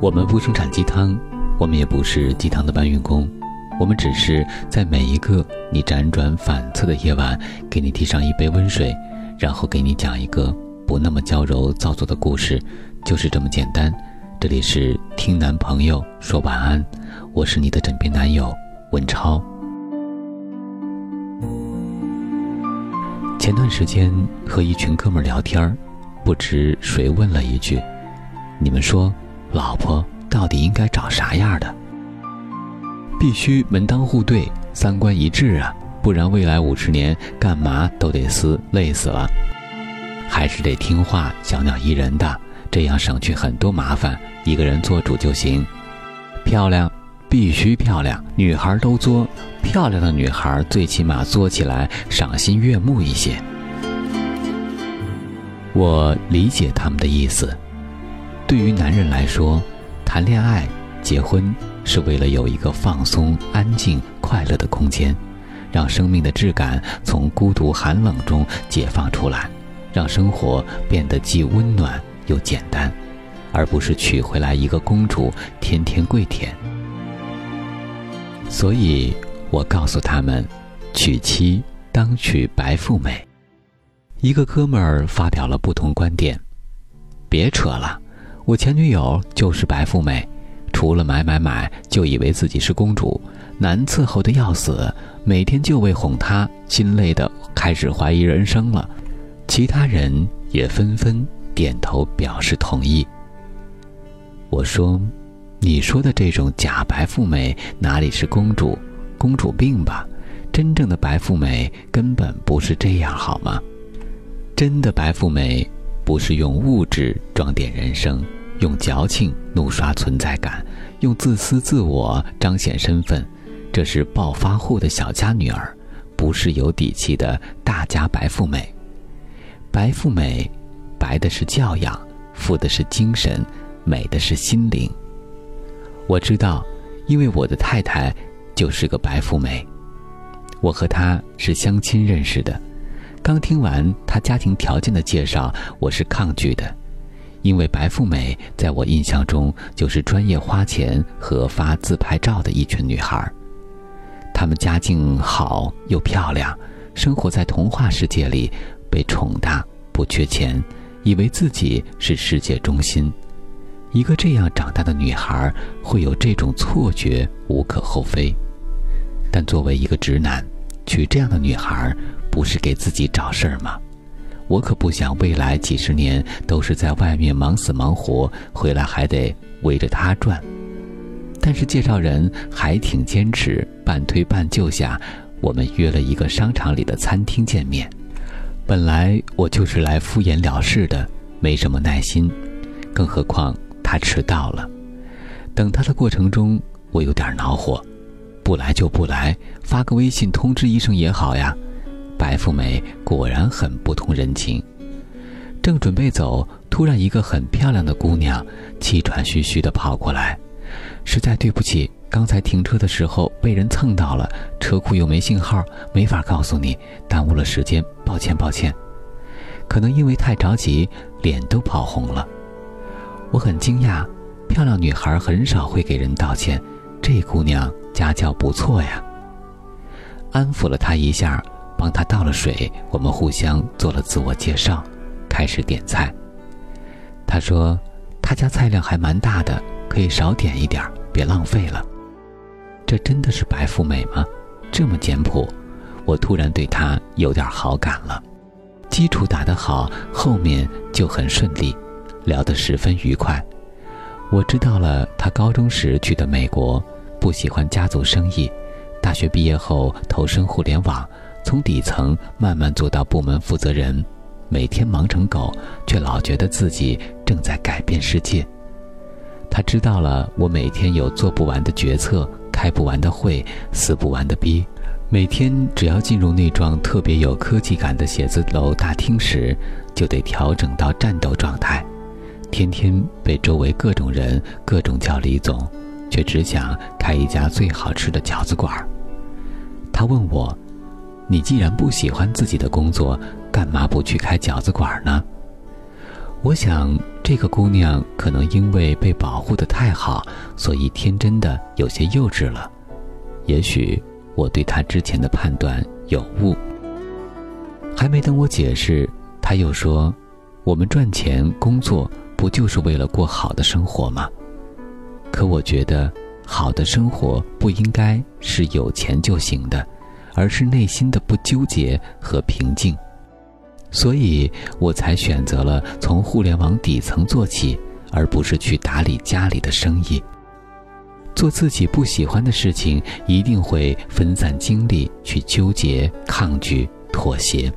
我们不生产鸡汤，我们也不是鸡汤的搬运工，我们只是在每一个你辗转反侧的夜晚，给你递上一杯温水，然后给你讲一个不那么娇柔造作的故事，就是这么简单。这里是听男朋友说晚安，我是你的枕边男友文超。前段时间和一群哥们聊天儿不知谁问了一句：“你们说，老婆到底应该找啥样的？必须门当户对、三观一致啊，不然未来五十年干嘛都得撕，累死了。还是得听话、小鸟依人的。”这样省去很多麻烦，一个人做主就行。漂亮，必须漂亮，女孩都作，漂亮的女孩最起码作起来赏心悦目一些。我理解他们的意思。对于男人来说，谈恋爱、结婚是为了有一个放松、安静、快乐的空间，让生命的质感从孤独寒冷中解放出来，让生活变得既温暖。又简单，而不是娶回来一个公主，天天跪舔。所以我告诉他们，娶妻当娶白富美。一个哥们儿发表了不同观点，别扯了，我前女友就是白富美，除了买买买，就以为自己是公主，难伺候的要死，每天就为哄她，心累的开始怀疑人生了。其他人也纷纷。点头表示同意。我说：“你说的这种假白富美哪里是公主？公主病吧？真正的白富美根本不是这样，好吗？真的白富美不是用物质装点人生，用矫情怒刷存在感，用自私自我彰显身份。这是暴发户的小家女儿，不是有底气的大家白富美。白富美。”白的是教养，富的是精神，美的是心灵。我知道，因为我的太太就是个白富美。我和她是相亲认识的。刚听完她家庭条件的介绍，我是抗拒的，因为白富美在我印象中就是专业花钱和发自拍照的一群女孩。她们家境好又漂亮，生活在童话世界里，被宠大，不缺钱。以为自己是世界中心，一个这样长大的女孩会有这种错觉，无可厚非。但作为一个直男，娶这样的女孩，不是给自己找事儿吗？我可不想未来几十年都是在外面忙死忙活，回来还得围着他转。但是介绍人还挺坚持，半推半就下，我们约了一个商场里的餐厅见面。本来我就是来敷衍了事的，没什么耐心，更何况他迟到了。等他的过程中，我有点恼火，不来就不来，发个微信通知一声也好呀。白富美果然很不通人情。正准备走，突然一个很漂亮的姑娘气喘吁吁地跑过来，实在对不起。刚才停车的时候被人蹭到了，车库又没信号，没法告诉你，耽误了时间，抱歉抱歉。可能因为太着急，脸都跑红了。我很惊讶，漂亮女孩很少会给人道歉，这姑娘家教不错呀。安抚了她一下，帮他倒了水，我们互相做了自我介绍，开始点菜。他说，他家菜量还蛮大的，可以少点一点，别浪费了。这真的是白富美吗？这么简朴，我突然对他有点好感了。基础打得好，后面就很顺利，聊得十分愉快。我知道了，他高中时去的美国，不喜欢家族生意，大学毕业后投身互联网，从底层慢慢做到部门负责人，每天忙成狗，却老觉得自己正在改变世界。他知道了，我每天有做不完的决策。开不完的会，撕不完的逼。每天只要进入那幢特别有科技感的写字楼大厅时，就得调整到战斗状态。天天被周围各种人各种叫李总，却只想开一家最好吃的饺子馆。他问我：“你既然不喜欢自己的工作，干嘛不去开饺子馆呢？”我想。这个姑娘可能因为被保护的太好，所以天真的有些幼稚了。也许我对她之前的判断有误。还没等我解释，她又说：“我们赚钱工作，不就是为了过好的生活吗？”可我觉得，好的生活不应该是有钱就行的，而是内心的不纠结和平静。所以我才选择了从互联网底层做起，而不是去打理家里的生意。做自己不喜欢的事情，一定会分散精力去纠结、抗拒、妥协，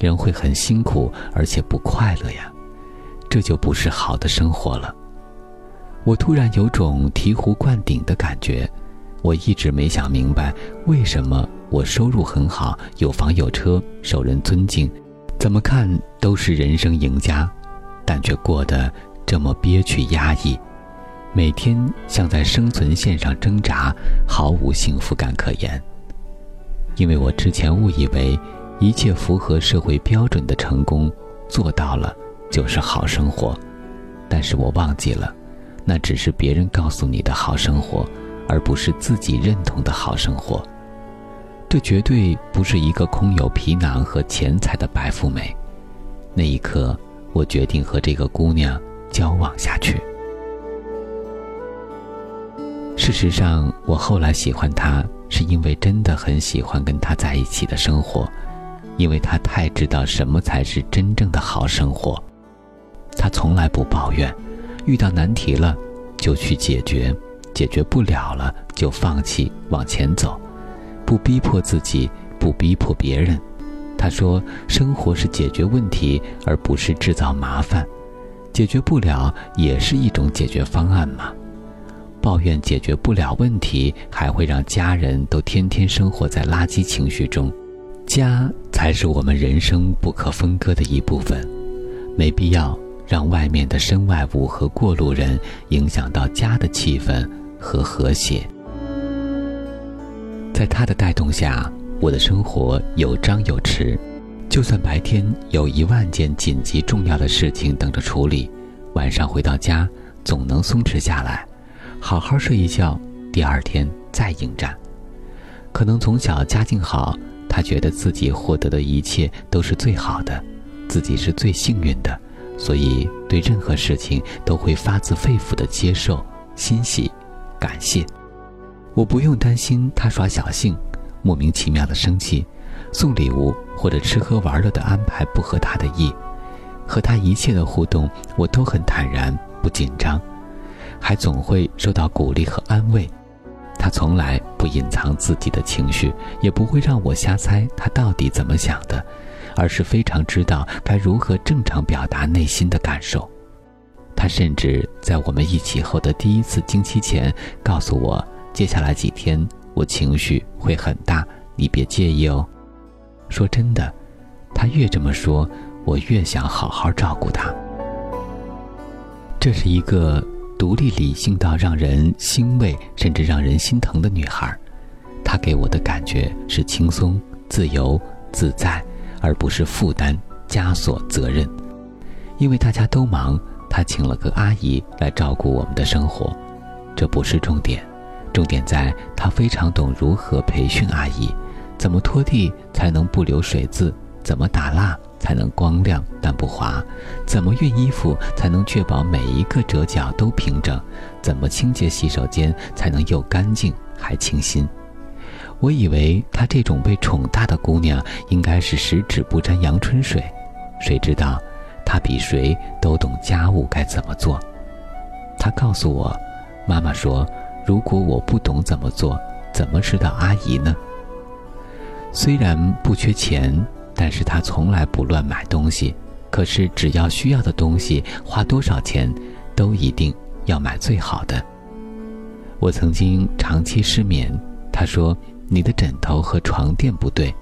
人会很辛苦，而且不快乐呀。这就不是好的生活了。我突然有种醍醐灌顶的感觉，我一直没想明白，为什么我收入很好，有房有车，受人尊敬。怎么看都是人生赢家，但却过得这么憋屈压抑，每天像在生存线上挣扎，毫无幸福感可言。因为我之前误以为一切符合社会标准的成功做到了就是好生活，但是我忘记了，那只是别人告诉你的好生活，而不是自己认同的好生活。这绝对不是一个空有皮囊和钱财的白富美。那一刻，我决定和这个姑娘交往下去。事实上，我后来喜欢她，是因为真的很喜欢跟她在一起的生活，因为她太知道什么才是真正的好生活。她从来不抱怨，遇到难题了就去解决，解决不了了就放弃，往前走。不逼迫自己，不逼迫别人。他说：“生活是解决问题，而不是制造麻烦。解决不了，也是一种解决方案嘛。抱怨解决不了问题，还会让家人都天天生活在垃圾情绪中。家才是我们人生不可分割的一部分，没必要让外面的身外物和过路人影响到家的气氛和和谐。”在他的带动下，我的生活有张有弛。就算白天有一万件紧急重要的事情等着处理，晚上回到家总能松弛下来，好好睡一觉，第二天再应战。可能从小家境好，他觉得自己获得的一切都是最好的，自己是最幸运的，所以对任何事情都会发自肺腑的接受、欣喜、感谢。我不用担心他耍小性，莫名其妙的生气，送礼物或者吃喝玩乐的安排不合他的意，和他一切的互动我都很坦然不紧张，还总会受到鼓励和安慰。他从来不隐藏自己的情绪，也不会让我瞎猜他到底怎么想的，而是非常知道该如何正常表达内心的感受。他甚至在我们一起后的第一次经期前告诉我。接下来几天我情绪会很大，你别介意哦。说真的，他越这么说，我越想好好照顾他。这是一个独立理性到让人欣慰，甚至让人心疼的女孩。她给我的感觉是轻松、自由、自在，而不是负担、枷锁、责任。因为大家都忙，她请了个阿姨来照顾我们的生活，这不是重点。重点在他非常懂如何培训阿姨，怎么拖地才能不留水渍，怎么打蜡才能光亮但不滑，怎么熨衣服才能确保每一个折角都平整，怎么清洁洗手间才能又干净还清新。我以为她这种被宠大的姑娘应该是十指不沾阳春水，谁知道她比谁都懂家务该怎么做。她告诉我，妈妈说。如果我不懂怎么做，怎么知道阿姨呢？虽然不缺钱，但是他从来不乱买东西。可是只要需要的东西，花多少钱，都一定要买最好的。我曾经长期失眠，他说你的枕头和床垫不对，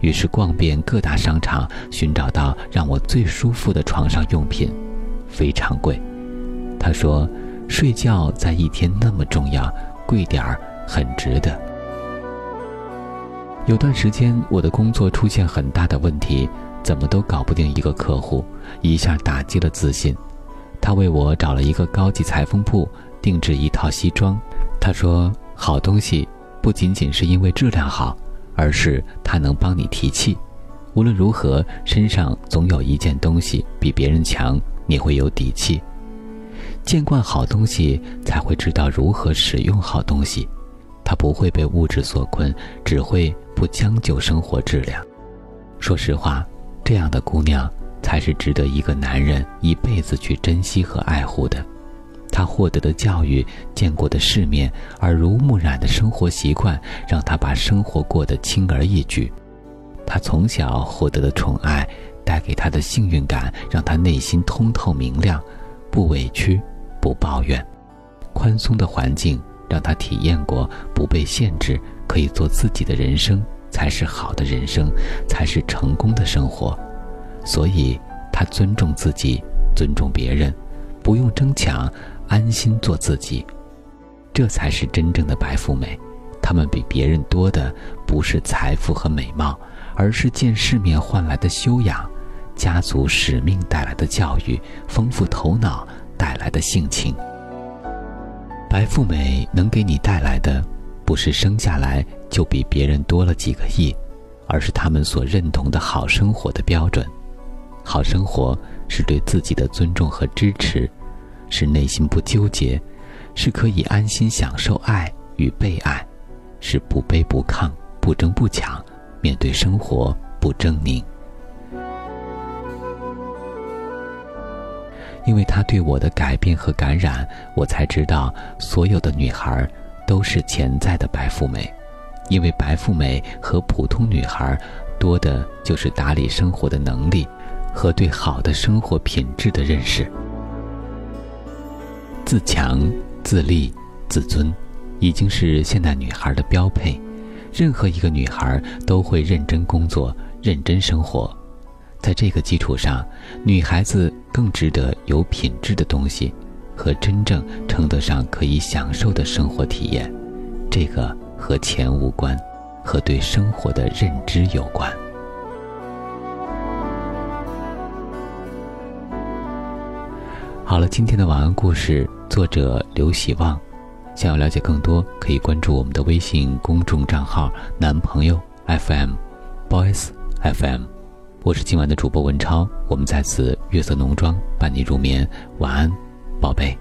于是逛遍各大商场，寻找到让我最舒服的床上用品，非常贵。他说。睡觉在一天那么重要，贵点儿很值得。有段时间，我的工作出现很大的问题，怎么都搞不定一个客户，一下打击了自信。他为我找了一个高级裁缝铺定制一套西装。他说：“好东西不仅仅是因为质量好，而是它能帮你提气。无论如何，身上总有一件东西比别人强，你会有底气。见惯好东西，才会知道如何使用好东西。他不会被物质所困，只会不将就生活质量。说实话，这样的姑娘才是值得一个男人一辈子去珍惜和爱护的。”他获得的教育、见过的世面、耳濡目染的生活习惯，让他把生活过得轻而易举。他从小获得的宠爱，带给他的幸运感，让他内心通透明亮，不委屈，不抱怨。宽松的环境让他体验过不被限制，可以做自己的人生，才是好的人生，才是成功的生活。所以，他尊重自己，尊重别人，不用争抢。安心做自己，这才是真正的白富美。她们比别人多的不是财富和美貌，而是见世面换来的修养，家族使命带来的教育，丰富头脑带来的性情。白富美能给你带来的，不是生下来就比别人多了几个亿，而是他们所认同的好生活的标准。好生活是对自己的尊重和支持。是内心不纠结，是可以安心享受爱与被爱，是不卑不亢、不争不抢，面对生活不狰狞。因为他对我的改变和感染，我才知道所有的女孩都是潜在的白富美。因为白富美和普通女孩多的就是打理生活的能力和对好的生活品质的认识。自强、自立、自尊，已经是现代女孩的标配。任何一个女孩都会认真工作、认真生活。在这个基础上，女孩子更值得有品质的东西和真正称得上可以享受的生活体验。这个和钱无关，和对生活的认知有关。好了，今天的晚安故事。作者刘喜旺，想要了解更多，可以关注我们的微信公众账号“男朋友 FM”，Boys FM。我是今晚的主播文超，我们在此月色浓妆伴你入眠，晚安，宝贝。